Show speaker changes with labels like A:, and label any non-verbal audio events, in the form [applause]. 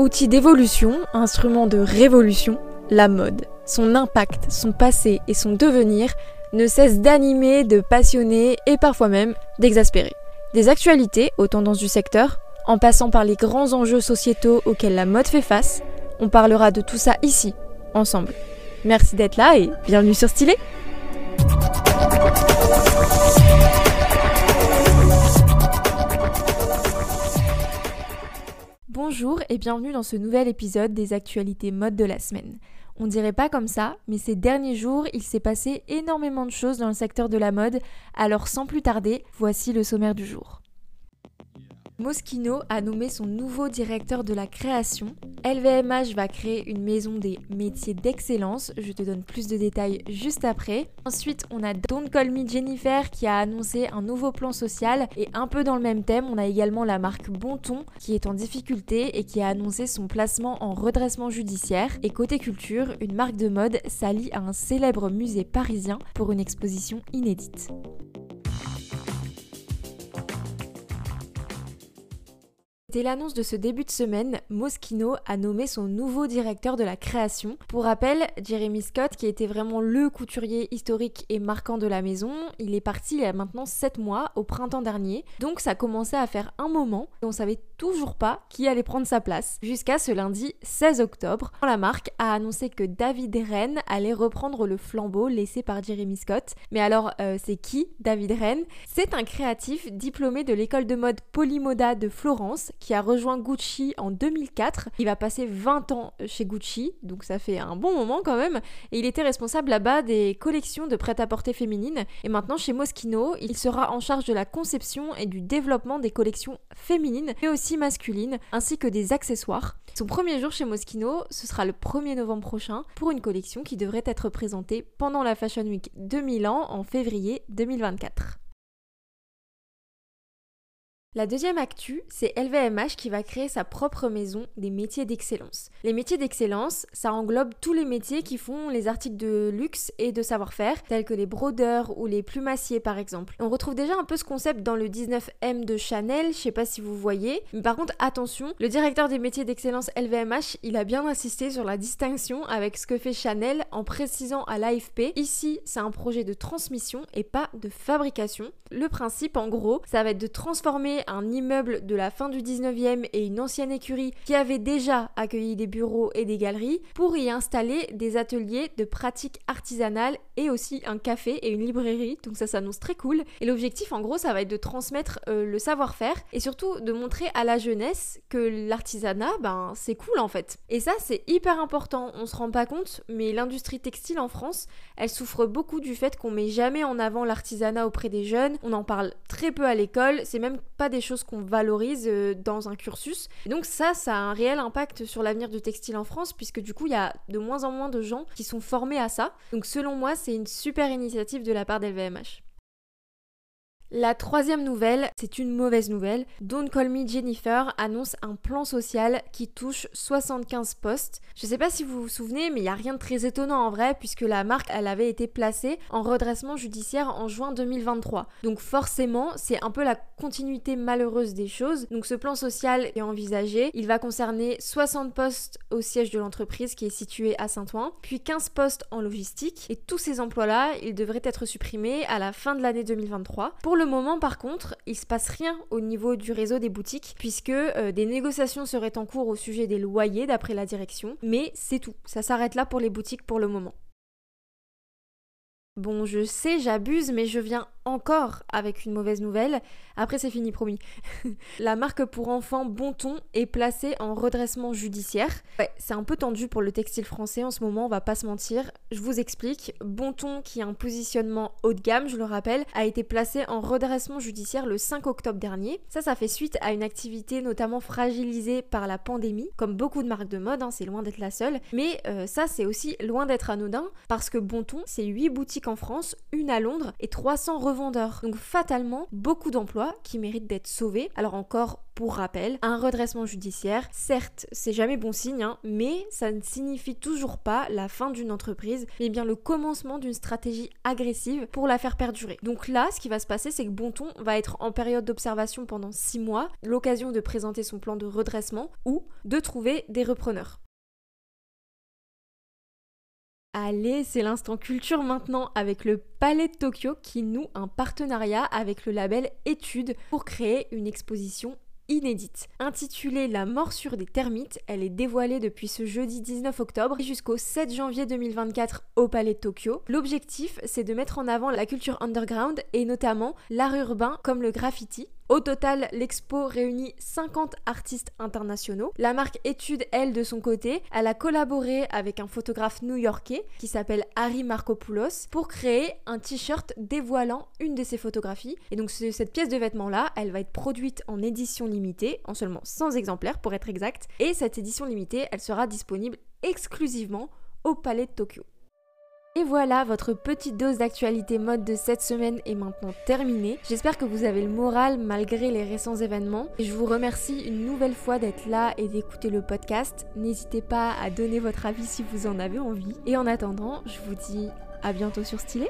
A: Outil d'évolution, instrument de révolution, la mode, son impact, son passé et son devenir ne cessent d'animer, de passionner et parfois même d'exaspérer. Des actualités aux tendances du secteur, en passant par les grands enjeux sociétaux auxquels la mode fait face, on parlera de tout ça ici, ensemble. Merci d'être là et bienvenue sur Stylé Bonjour et bienvenue dans ce nouvel épisode des actualités mode de la semaine. On dirait pas comme ça, mais ces derniers jours, il s'est passé énormément de choses dans le secteur de la mode, alors sans plus tarder, voici le sommaire du jour. Moschino a nommé son nouveau directeur de la création. LVMH va créer une maison des métiers d'excellence. Je te donne plus de détails juste après. Ensuite, on a Don't Call Me Jennifer qui a annoncé un nouveau plan social. Et un peu dans le même thème, on a également la marque Bonton qui est en difficulté et qui a annoncé son placement en redressement judiciaire. Et côté culture, une marque de mode s'allie à un célèbre musée parisien pour une exposition inédite. Dès l'annonce de ce début de semaine, Moschino a nommé son nouveau directeur de la création. Pour rappel, Jeremy Scott, qui était vraiment le couturier historique et marquant de la maison, il est parti il y a maintenant 7 mois, au printemps dernier. Donc ça commençait à faire un moment et on savait toujours pas qui allait prendre sa place. Jusqu'à ce lundi 16 octobre, la marque a annoncé que David Rennes allait reprendre le flambeau laissé par Jeremy Scott. Mais alors, euh, c'est qui David Rennes? C'est un créatif diplômé de l'école de mode Polymoda de Florence qui a rejoint Gucci en 2004. Il va passer 20 ans chez Gucci, donc ça fait un bon moment quand même. Et il était responsable là-bas des collections de prêt-à-porter féminines. Et maintenant, chez Moschino, il sera en charge de la conception et du développement des collections féminines, mais aussi masculines, ainsi que des accessoires. Son premier jour chez Moschino, ce sera le 1er novembre prochain, pour une collection qui devrait être présentée pendant la Fashion Week 2000 ans en février 2024. La deuxième actu, c'est LVMH qui va créer sa propre maison des métiers d'excellence. Les métiers d'excellence, ça englobe tous les métiers qui font les articles de luxe et de savoir-faire, tels que les brodeurs ou les plumassiers par exemple. On retrouve déjà un peu ce concept dans le 19M de Chanel, je sais pas si vous voyez, mais par contre attention, le directeur des métiers d'excellence LVMH, il a bien insisté sur la distinction avec ce que fait Chanel en précisant à l'AFP, ici c'est un projet de transmission et pas de fabrication. Le principe en gros, ça va être de transformer un immeuble de la fin du 19e et une ancienne écurie qui avait déjà accueilli des bureaux et des galeries pour y installer des ateliers de pratiques artisanales et aussi un café et une librairie. Donc ça s'annonce très cool. Et l'objectif en gros ça va être de transmettre euh, le savoir-faire et surtout de montrer à la jeunesse que l'artisanat ben c'est cool en fait. Et ça c'est hyper important. On se rend pas compte mais l'industrie textile en France elle souffre beaucoup du fait qu'on met jamais en avant l'artisanat auprès des jeunes. On en parle très peu à l'école. C'est même pas des choses qu'on valorise euh, dans un cursus. Et donc ça, ça a un réel impact sur l'avenir du textile en France, puisque du coup, il y a de moins en moins de gens qui sont formés à ça. Donc selon moi, c'est une super initiative de la part d'LVMH. La troisième nouvelle, c'est une mauvaise nouvelle. Don't Call Me Jennifer annonce un plan social qui touche 75 postes. Je sais pas si vous vous souvenez, mais il n'y a rien de très étonnant en vrai, puisque la marque, avait été placée en redressement judiciaire en juin 2023. Donc forcément, c'est un peu la continuité malheureuse des choses. Donc ce plan social est envisagé. Il va concerner 60 postes au siège de l'entreprise qui est situé à Saint-Ouen, puis 15 postes en logistique. Et tous ces emplois-là, ils devraient être supprimés à la fin de l'année 2023. Pour le moment, par contre, il se passe rien au niveau du réseau des boutiques, puisque euh, des négociations seraient en cours au sujet des loyers d'après la direction. Mais c'est tout, ça s'arrête là pour les boutiques pour le moment. Bon, je sais, j'abuse, mais je viens encore avec une mauvaise nouvelle. Après, c'est fini, promis. [laughs] la marque pour enfants Bonton est placée en redressement judiciaire. Ouais, c'est un peu tendu pour le textile français en ce moment, on va pas se mentir. Je vous explique. Bonton, qui a un positionnement haut de gamme, je le rappelle, a été placé en redressement judiciaire le 5 octobre dernier. Ça, ça fait suite à une activité notamment fragilisée par la pandémie, comme beaucoup de marques de mode, hein, c'est loin d'être la seule. Mais euh, ça, c'est aussi loin d'être anodin, parce que Bonton, c'est 8 boutiques en France, une à Londres et 300 Donc fatalement, beaucoup d'emplois qui méritent d'être sauvés. Alors encore pour rappel, un redressement judiciaire, certes, c'est jamais bon signe, hein, mais ça ne signifie toujours pas la fin d'une entreprise, mais bien le commencement d'une stratégie agressive pour la faire perdurer. Donc là, ce qui va se passer, c'est que Bonton va être en période d'observation pendant 6 mois, l'occasion de présenter son plan de redressement ou de trouver des repreneurs. Allez, c'est l'instant culture maintenant avec le Palais de Tokyo qui noue un partenariat avec le label Études pour créer une exposition inédite. Intitulée La morsure des termites, elle est dévoilée depuis ce jeudi 19 octobre jusqu'au 7 janvier 2024 au Palais de Tokyo. L'objectif, c'est de mettre en avant la culture underground et notamment l'art urbain comme le graffiti. Au total, l'expo réunit 50 artistes internationaux. La marque Étude, elle, de son côté, elle a collaboré avec un photographe new-yorkais qui s'appelle Harry Markopoulos pour créer un t-shirt dévoilant une de ses photographies. Et donc cette pièce de vêtement-là, elle va être produite en édition limitée, en seulement 100 exemplaires pour être exact. Et cette édition limitée, elle sera disponible exclusivement au Palais de Tokyo. Et voilà, votre petite dose d'actualité mode de cette semaine est maintenant terminée. J'espère que vous avez le moral malgré les récents événements. Et je vous remercie une nouvelle fois d'être là et d'écouter le podcast. N'hésitez pas à donner votre avis si vous en avez envie. Et en attendant, je vous dis à bientôt sur Stylé.